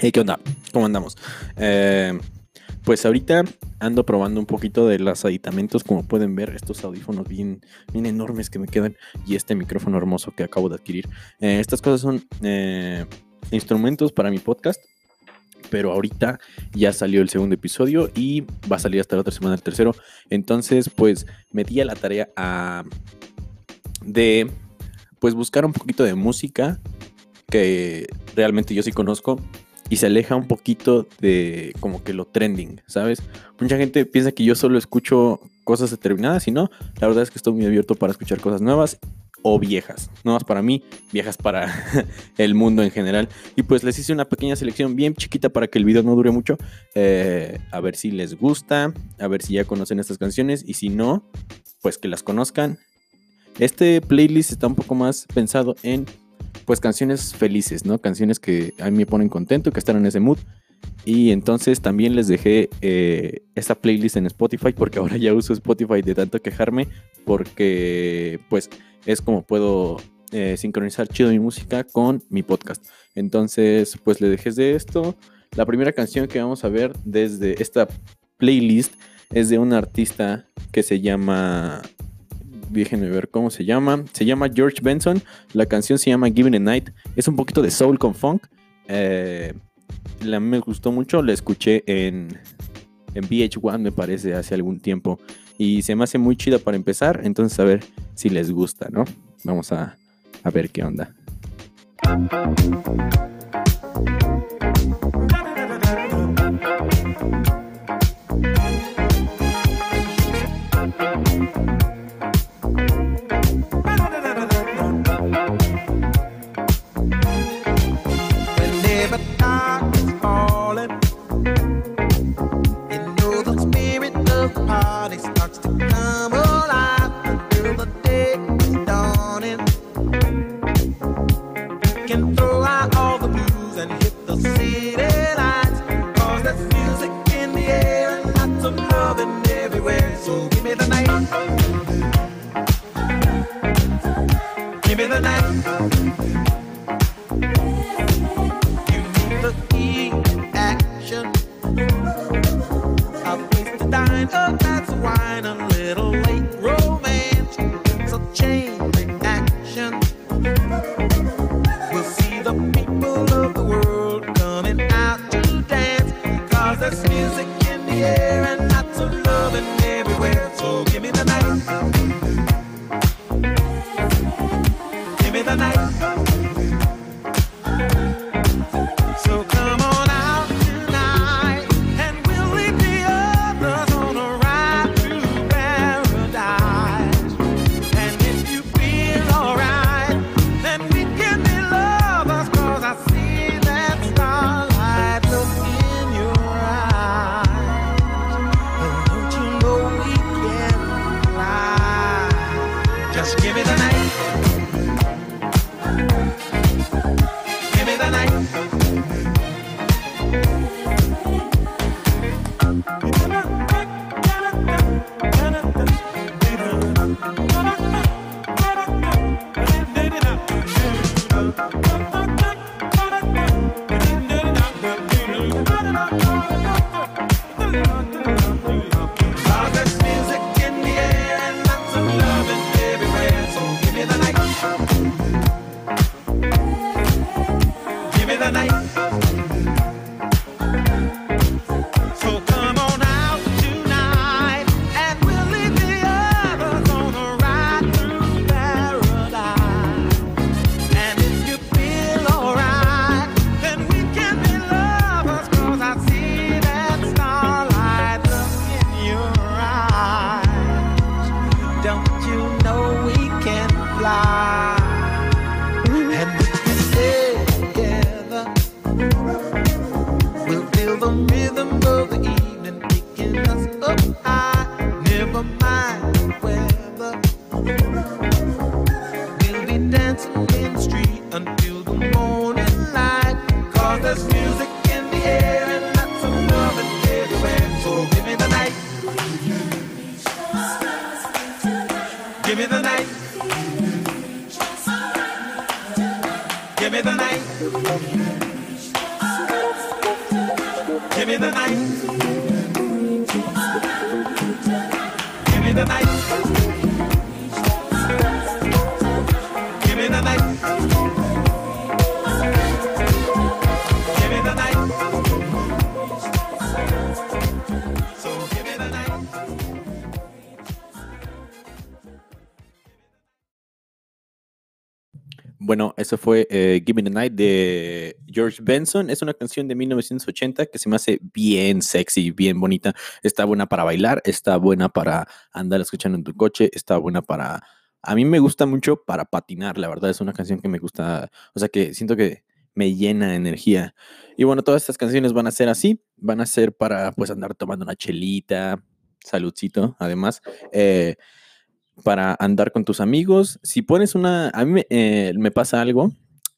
Hey, ¿qué onda? ¿Cómo andamos? Eh, pues ahorita ando probando un poquito de los aditamentos, como pueden ver, estos audífonos bien, bien enormes que me quedan y este micrófono hermoso que acabo de adquirir. Eh, estas cosas son eh, instrumentos para mi podcast, pero ahorita ya salió el segundo episodio y va a salir hasta la otra semana el tercero. Entonces, pues me di a la tarea a, de pues buscar un poquito de música que realmente yo sí conozco y se aleja un poquito de como que lo trending, ¿sabes? Mucha gente piensa que yo solo escucho cosas determinadas y no, la verdad es que estoy muy abierto para escuchar cosas nuevas o viejas, nuevas para mí, viejas para el mundo en general. Y pues les hice una pequeña selección bien chiquita para que el video no dure mucho, eh, a ver si les gusta, a ver si ya conocen estas canciones y si no, pues que las conozcan. Este playlist está un poco más pensado en pues canciones felices, ¿no? Canciones que a mí me ponen contento, que están en ese mood. Y entonces también les dejé eh, esta playlist en Spotify porque ahora ya uso Spotify de tanto quejarme porque pues es como puedo eh, sincronizar chido mi música con mi podcast. Entonces pues le dejé de esto. La primera canción que vamos a ver desde esta playlist es de un artista que se llama déjenme ver cómo se llama. Se llama George Benson. La canción se llama Given a Night. Es un poquito de soul con funk. Eh, la, me gustó mucho. La escuché en, en VH1, me parece, hace algún tiempo. Y se me hace muy chida para empezar. Entonces, a ver si les gusta, ¿no? Vamos a, a ver qué onda. Bye-bye. Rhythm of the eso fue eh, Give Me the Night de George Benson. Es una canción de 1980 que se me hace bien sexy, bien bonita. Está buena para bailar, está buena para andar escuchando en tu coche, está buena para... A mí me gusta mucho para patinar, la verdad. Es una canción que me gusta, o sea, que siento que me llena de energía. Y bueno, todas estas canciones van a ser así, van a ser para pues andar tomando una chelita, saludcito, además. eh, para andar con tus amigos. Si pones una, a mí eh, me pasa algo,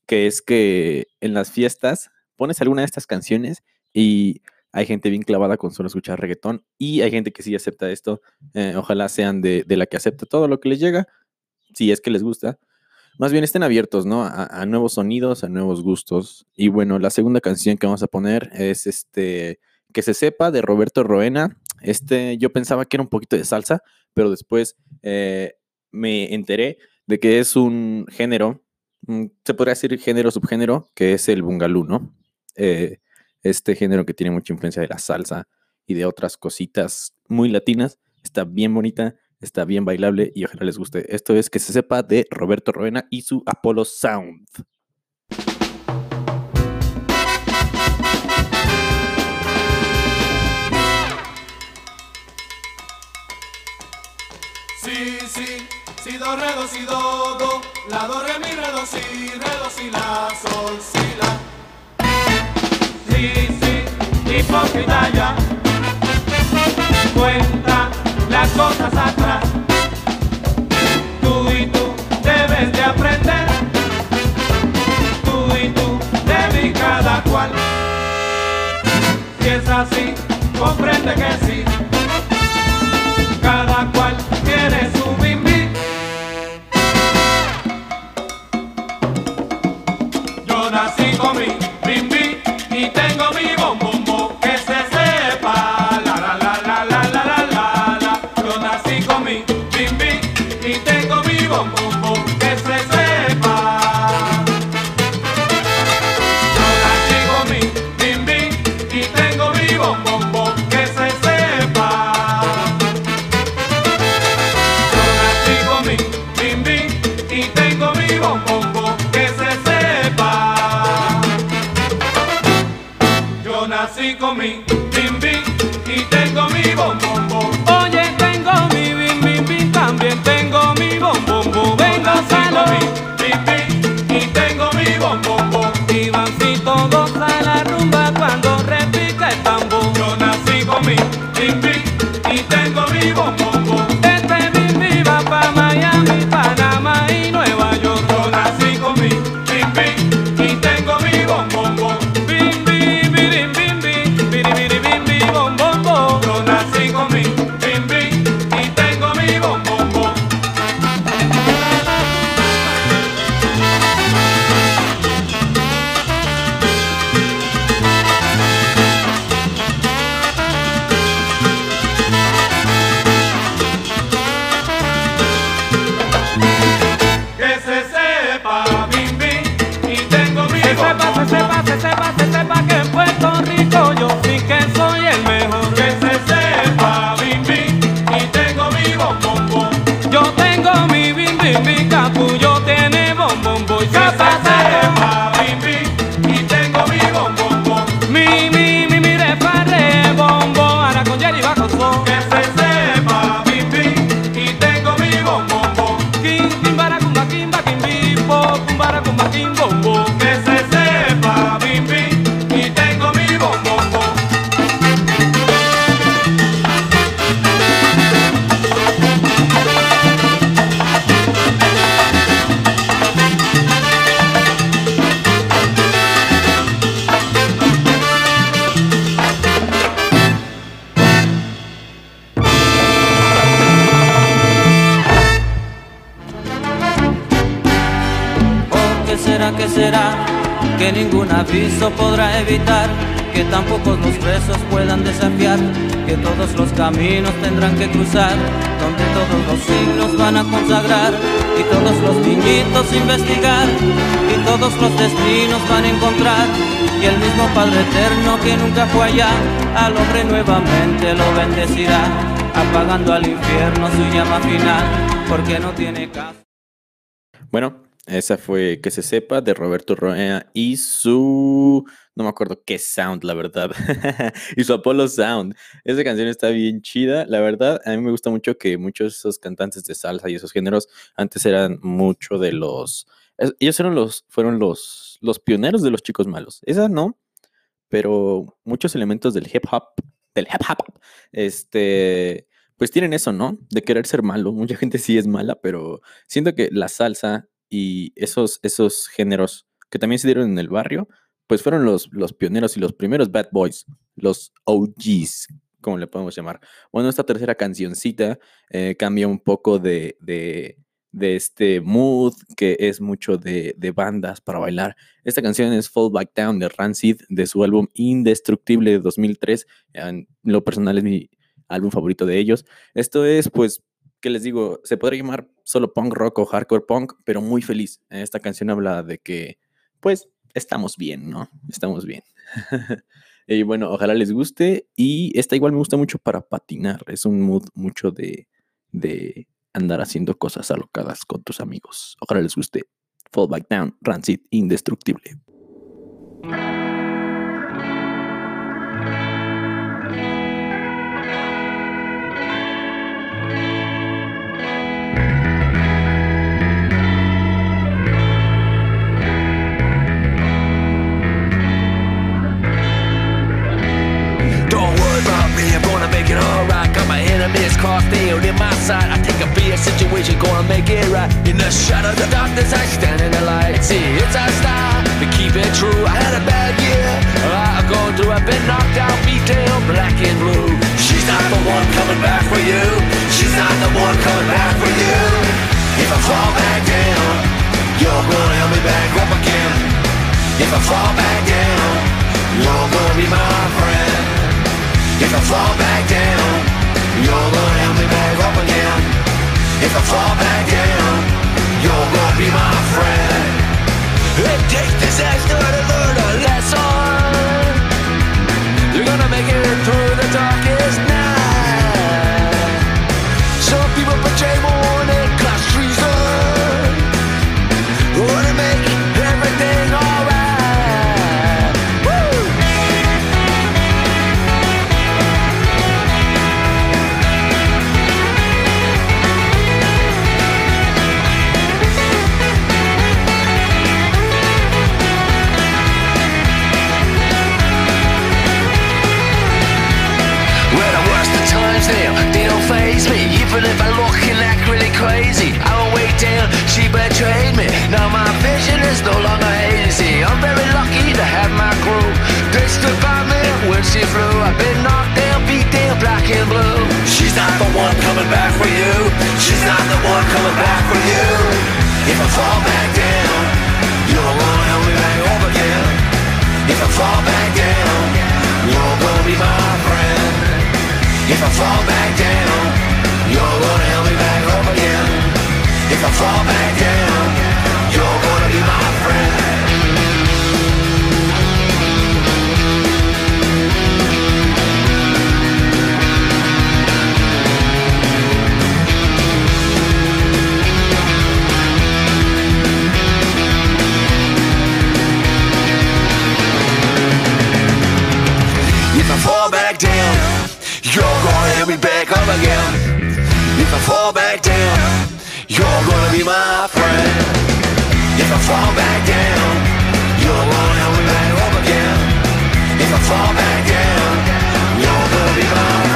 que es que en las fiestas pones alguna de estas canciones y hay gente bien clavada con solo escuchar reggaetón y hay gente que sí acepta esto. eh, ojalá sean de, de la que acepta todo lo que les llega, si es que les gusta. Más bien estén abiertos, ¿no? A, a nuevos sonidos, a nuevos gustos. Y bueno, la segunda canción que vamos a poner es este, Que se sepa, de Roberto Roena. Este, yo pensaba que era un poquito de salsa, pero después eh, me enteré de que es un género, mm, se podría decir género, subgénero, que es el bungalú, ¿no? Eh, este género que tiene mucha influencia de la salsa y de otras cositas muy latinas. Está bien bonita, está bien bailable y ojalá les guste. Esto es Que se sepa de Roberto Roena y su Apollo Sound. Do, do, la, do, re, mi, re, do, si, re, do, si, la, sol, si, la. Sí, sí, hipócrita ya, cuenta las cosas atrás. Tú y tú debes de aprender, tú y tú de mí cada cual. Si es así, comprende que sí evitar que tan pocos los presos puedan desafiar, que todos los caminos tendrán que cruzar, donde todos los siglos van a consagrar, y todos los niñitos investigar, y todos los destinos van a encontrar, y el mismo Padre Eterno que nunca fue allá, al hombre nuevamente lo bendecirá, apagando al infierno su llama final, porque no tiene caso. Bueno, esa fue Que se sepa de Roberto Roea y su. No me acuerdo qué sound, la verdad. y su Apollo Sound. Esa canción está bien chida. La verdad, a mí me gusta mucho que muchos de esos cantantes de salsa y esos géneros antes eran mucho de los. Ellos eran los, fueron los, los pioneros de los chicos malos. Esa no, pero muchos elementos del hip hop, del hip hop, este, pues tienen eso, ¿no? De querer ser malo. Mucha gente sí es mala, pero siento que la salsa y esos, esos géneros que también se dieron en el barrio, pues fueron los, los pioneros y los primeros bad boys, los OGs, como le podemos llamar. Bueno, esta tercera cancioncita eh, cambia un poco de, de, este mood que es mucho de, de bandas para bailar. Esta canción es Fall Back Down de Rancid, de su álbum Indestructible de 2003. En lo personal es mi álbum favorito de ellos. Esto es, pues, ¿qué les digo? Se podría llamar solo punk rock o hardcore punk, pero muy feliz. Esta canción habla de que, pues, estamos bien, ¿no? Estamos bien. y bueno, ojalá les guste. Y esta igual me gusta mucho para patinar. Es un mood mucho de, de andar haciendo cosas alocadas con tus amigos. Ojalá les guste. Fall Back Down, Rancid, Indestructible. In my side. I think I'll take a situation, gonna make it right. In the shadow, the darkness, I stand in the light. See, it's our style, we keep it true. I had a bad year, I've gone through. I've been knocked out, beat down, black and blue. She's not the one coming back for you. She's not the one coming back for you. If I fall back down, you're gonna help me back up again. If I fall back down, you're gonna be my friend. If I fall back down, you're gonna help me back. If I fall back down, you're gonna be my friend. It takes disaster to learn a lesson. You're gonna make it through the darkest night. Some people betray If I fall back down, you're gonna help me back up again. If I fall back down, you're gonna help me back up again. If I fall back down, you're gonna be my friend. If I fall back down, you're gonna help me back up again. If I fall back down, you're gonna be my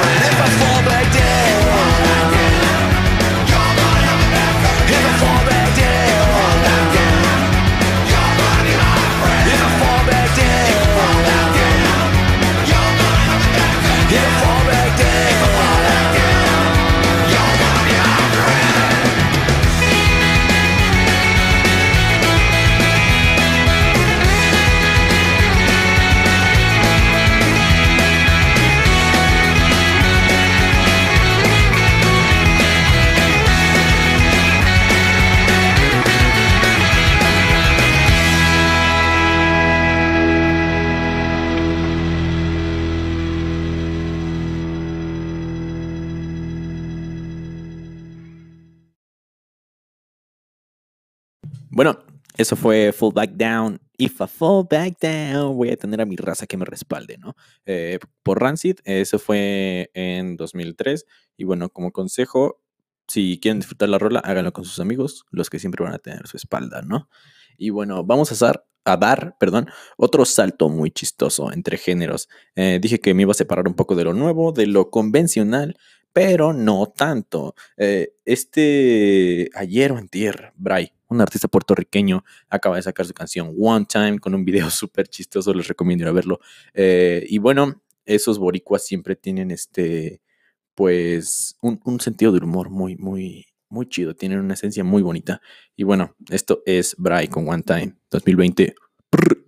eso fue Fall Back Down. If I fall back down, voy a tener a mi raza que me respalde, ¿no? Eh, por Rancid, eso fue en 2003. Y bueno, como consejo, si quieren disfrutar la rola, háganlo con sus amigos, los que siempre van a tener su espalda, ¿no? Y bueno, vamos a dar, perdón, otro salto muy chistoso entre géneros. Eh, dije que me iba a separar un poco de lo nuevo, de lo convencional, pero no tanto. Eh, este ayer o antier, Bray, un artista puertorriqueño, acaba de sacar su canción One Time con un video súper chistoso, les recomiendo ir a verlo. Eh, y bueno, esos boricuas siempre tienen este, pues, un, sentido de humor muy, muy, muy chido, tienen una esencia muy bonita. Y bueno, esto es Bray con One Time 2020. Prr.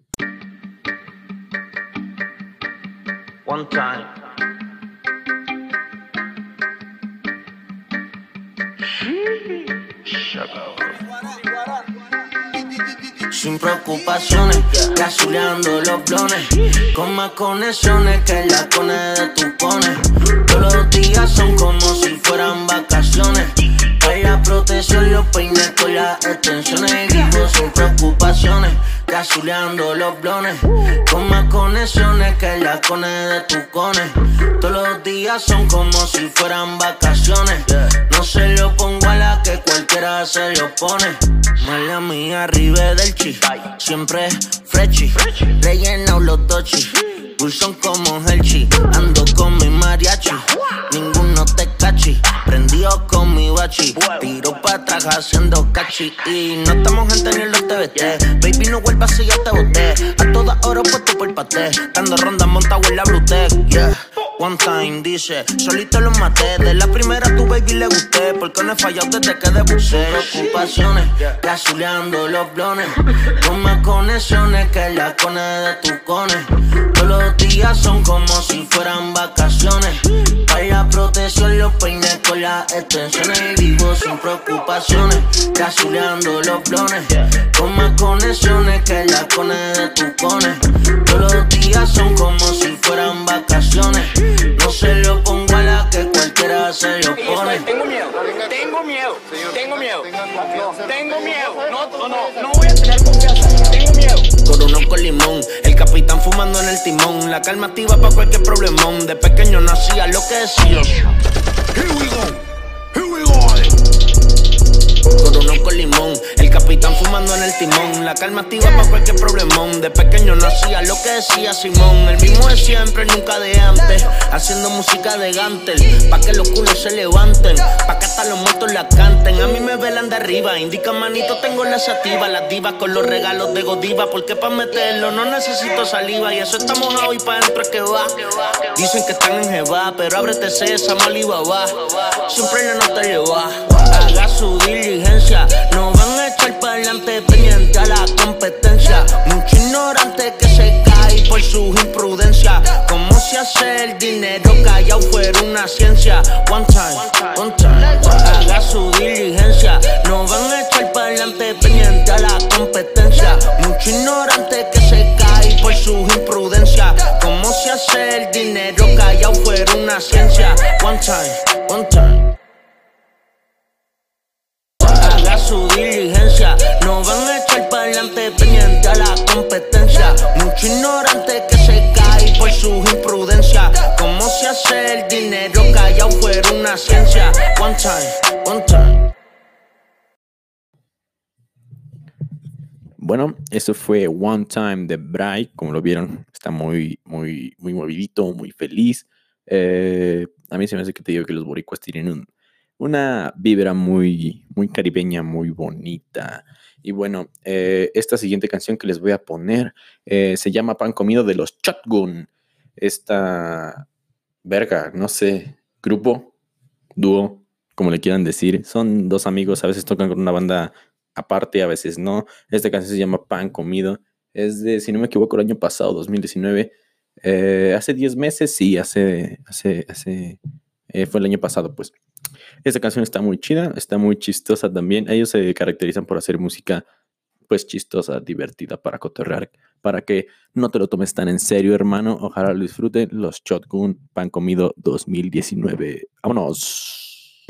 One time. Sin preocupaciones, gasoleando los blones Con más conexiones que la cone de tu pones. Todos los días son como si fueran vacaciones. Hay la protección, los peines con las extensiones gasoleando los blones. Con más conexiones que la cone de tu cone Todos los días son como si fueran vacaciones. No se lo pongo a la que cualquiera se lo pone. Mala mía, arriba del chi. Siempre frechi Relleno los dochi. Wilson como Helchi Ando con mi mariachi. Ninguno te cachi Prendido con mi bachi. Tiro pa' atrás haciendo cachi. Y no estamos gente ni en los TBT Baby no vuelvas si ya te boté. A toda hora puesto por paté Dando rondas montado en la Brutec Yeah. One time dice, solito los maté. De la primera tu baby le gusté Porque no he fallado desde que debuté. Preocupaciones, gasoleando los blones. Con más conexiones que la cone de tu cone. Todos los días son como si fueran vacaciones. Para la protección los peines con las extensiones. Y vivo sin preocupaciones Gasoleando los blones. Con más conexiones que la cone de tu cone. Todos los días son como si fueran vacaciones. No se lo pongo a la que se lo pone. Tengo miedo, tengo miedo, tengo miedo, tengo miedo. No, no, no, voy a tener confianza. Tengo miedo. Coronó con limón, el capitán fumando en el timón. La calma activa para cualquier problemón. De pequeño no hacía lo que decía. Here we go. Coronó con limón, el capitán fumando en el timón. La calma activa para cualquier problemón. De pequeño no hacía lo que decía Simón. El mismo de siempre, nunca de antes. Haciendo música de Gantel, pa' que los culos se levanten. Pa' que hasta los muertos la canten. A mí me velan de arriba, indica manito, tengo la sativa. Las divas con los regalos de Godiva. Porque pa' meterlo no necesito saliva. Y eso está mojado y pa' dentro es que va. Dicen que están en Jeva, pero ábrete esa Alibaba. Siempre la nota le va. Haga su diligencia. No van a echar para adelante pendiente a la competencia. Mucho ignorante que se cae por sus imprudencias. Cómo se hace el dinero callado fuera una ciencia. One time, one time. Haga su diligencia. No van a echar para adelante pendiente a la competencia. Mucho ignorante que se cae por sus imprudencias. Cómo se hace el dinero callado fuera una ciencia. One time. Su diligencia, no van a echar para adelante pendiente a la competencia. Mucho ignorante que se cae por sus imprudencias. Cómo se hace el dinero callado fuera una ciencia. One time, one time. Bueno, eso fue One Time de Bray, como lo vieron, está muy, muy, muy movidito, muy feliz. Eh, a mí se me hace que te digo que los boricuas tienen un- una vibra muy, muy caribeña, muy bonita. Y bueno, eh, esta siguiente canción que les voy a poner eh, se llama Pan Comido de los Shotgun. Esta verga, no sé, grupo, dúo, como le quieran decir. Son dos amigos, a veces tocan con una banda aparte, a veces no. Esta canción se llama Pan Comido. Es de, si no me equivoco, el año pasado, 2019. Eh, hace 10 meses, sí, hace, hace, hace, eh, fue el año pasado, pues. Esta canción está muy chida, está muy chistosa también. Ellos se caracterizan por hacer música, pues, chistosa, divertida para cotorrear, para que no te lo tomes tan en serio, hermano. Ojalá lo disfruten. Los Shotgun Pan Comido 2019. Vámonos.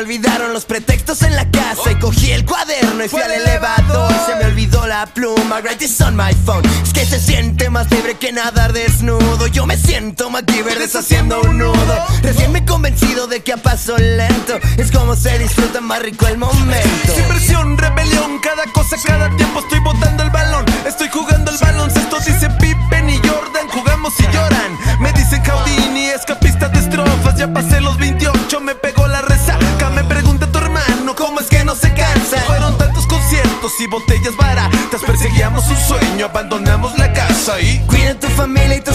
Me olvidaron los pretextos en la casa y cogí el cuaderno y fui al elevador. Se me olvidó la pluma, write this on my phone. Es que se siente más libre que nadar desnudo. Yo me siento MacGyver deshaciendo un nudo. Recién me he convencido de que a paso lento es como se disfruta más rico el momento. Sin presión, rebelión, cada cosa, cada tiempo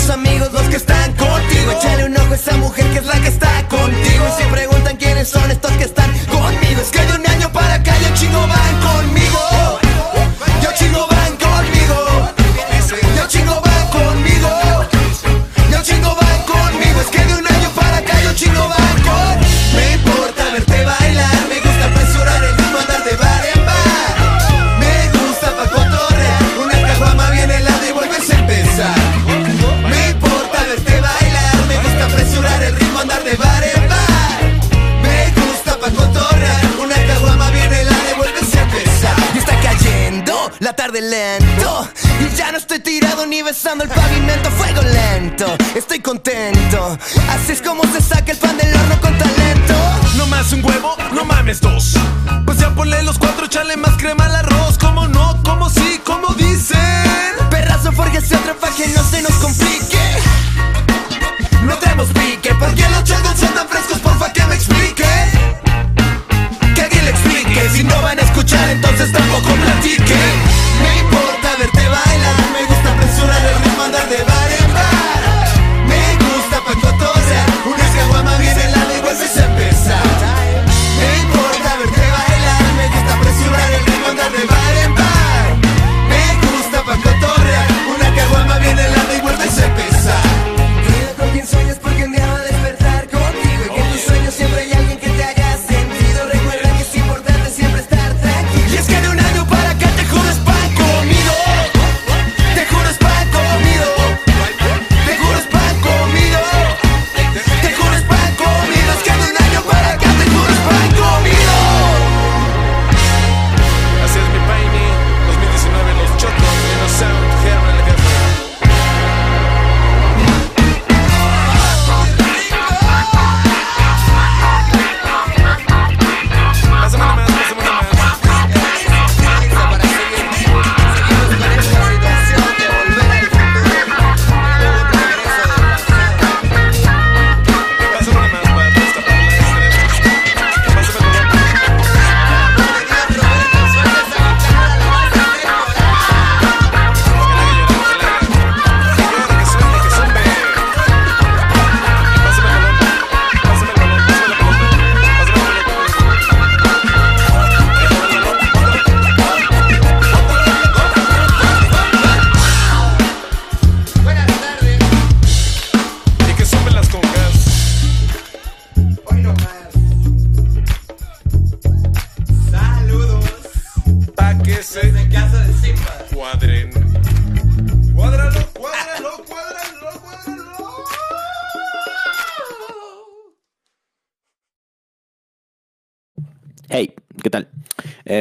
amigos, los que están contigo. Échale un ojo a esa mujer que es la que está Estoy contento, así es como se saca el pan del horno con talento. No más un huevo, no mames dos. Pues ya ponle los cuatro, chale más crema al arroz. ¿Cómo no? ¿Cómo sí? ¿Cómo dicen? Perrazo, fórgese otra que no se nos complique. No tenemos pique, porque los chocos son tan frescos,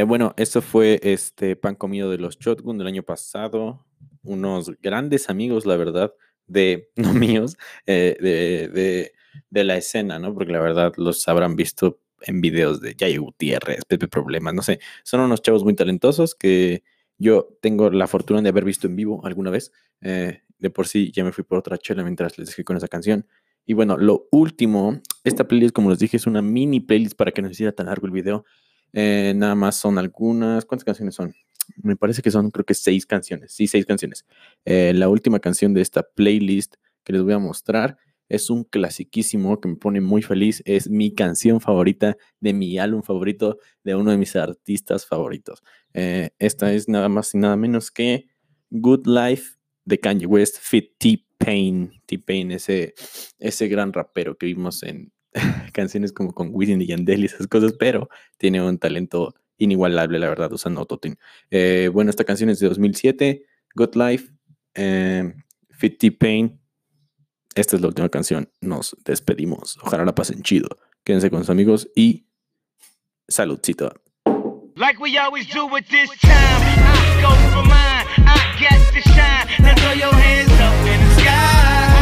bueno, esto fue este pan comido de los Shotgun del año pasado. Unos grandes amigos, la verdad, de, no míos, eh, de, de, de la escena, ¿no? Porque la verdad los habrán visto en videos de Jay Gutiérrez, Pepe Problemas, no sé. Son unos chavos muy talentosos que yo tengo la fortuna de haber visto en vivo alguna vez. Eh, de por sí ya me fui por otra chela mientras les dejé con esa canción. Y bueno, lo último, esta playlist, como les dije, es una mini playlist para que no se hiciera tan largo el video. Eh, nada más son algunas. ¿Cuántas canciones son? Me parece que son, creo que seis canciones. Sí, seis canciones. Eh, la última canción de esta playlist que les voy a mostrar es un clasiquísimo que me pone muy feliz. Es mi canción favorita de mi álbum favorito de uno de mis artistas favoritos. Eh, esta es nada más y nada menos que Good Life de Kanye West, Fit T-Pain. T-Pain, ese, ese gran rapero que vimos en canciones como con Wisin y Yandel y esas cosas, pero tiene un talento inigualable, la verdad, usando autotune. Eh, bueno, esta canción es de 2007, Good Life, eh, Fit T-Pain. Esta es la última canción. Nos despedimos. Ojalá la pasen chido. Quédense con sus amigos y Saludcito. Like we always do at this I go for mine. I get to shine. Now throw your hands up in the sky.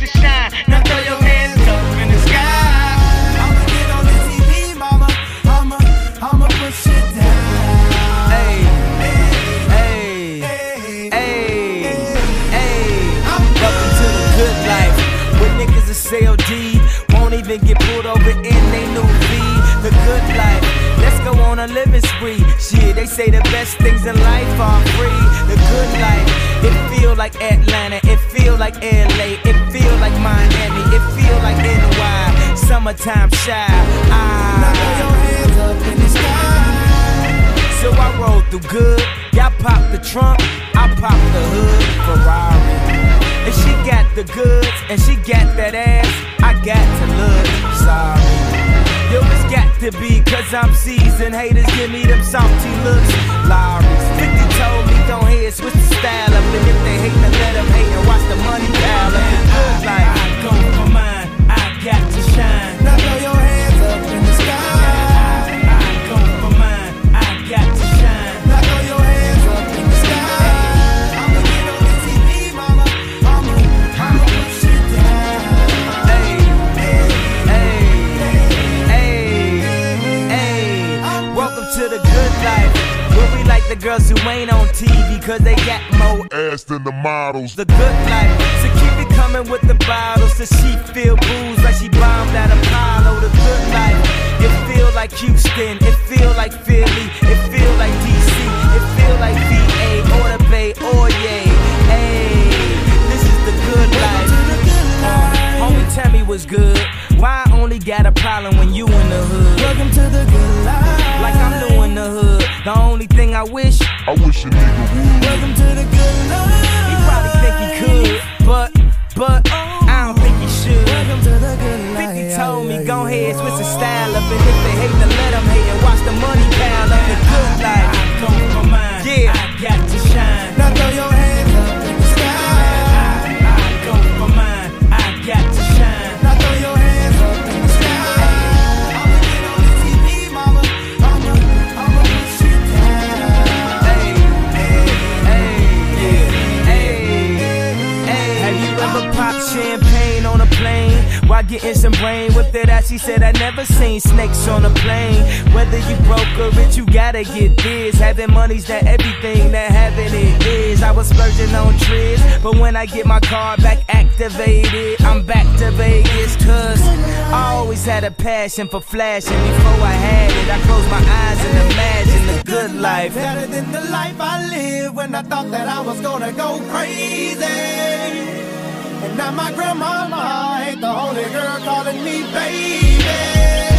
To shine. Now throw your hands up in the sky. I'ma get on the TV, mama. I'ma, I'ma push it down. Hey, hey, Hey, hey, hey. Welcome to the good life. Where niggas are CLD, won't even get pulled over in they new V. The good life. Let's go on a living spree. Shit, they say the best things in life are free. The good life. It feel like Atlanta. It feel like LA. It like Miami. It feel like NY. Summertime shy. Ah. your hands up in the sky. So I roll through good. Y'all pop the trunk, I pop the hood. Ferrari. And she got the goods, and she got that ass. I got to look sorry. Yo, it's got to be, cause I'm seasoned. Haters give me them salty looks. Lowry's 50 told don't switch the style up. And if they hate, then let them hate and watch the money pile up. The good life. I go for mine, I got to shine. Now throw your hands up in the girls who ain't on TV cause they got more ass than the models. the good life. So keep it coming with the bottles. So she feel booze like she bombed at Apollo. The good life. It feel like Houston. It feel like Philly. It feel like DC. It feel like VA or the Bay or yay. Hey, this is the good life. Uh, homie, tell me what's good. Why I only got a problem when you in the hood? Welcome to the good life. Like I'm new in the hood. The only thing I wish, I wish a nigga would. Welcome to the good life. he probably think he could, but, but, I don't think he should. Welcome to the good life. 50 told me, go ahead, switch the style up. And if they hate, then let them hate and watch the money pile up. The good life. Getting some brain with it? As she said, I never seen snakes on a plane. Whether you broke or rich, you gotta get this. Having money's not everything that having it is. I was splurging on trips, but when I get my card back activated, I'm back to Vegas. Cause I always had a passion for flashing. Before I had it, I closed my eyes and imagined the good life. Better than the life I lived when I thought that I was gonna go crazy. And now my grandmama ain't the only girl calling me baby.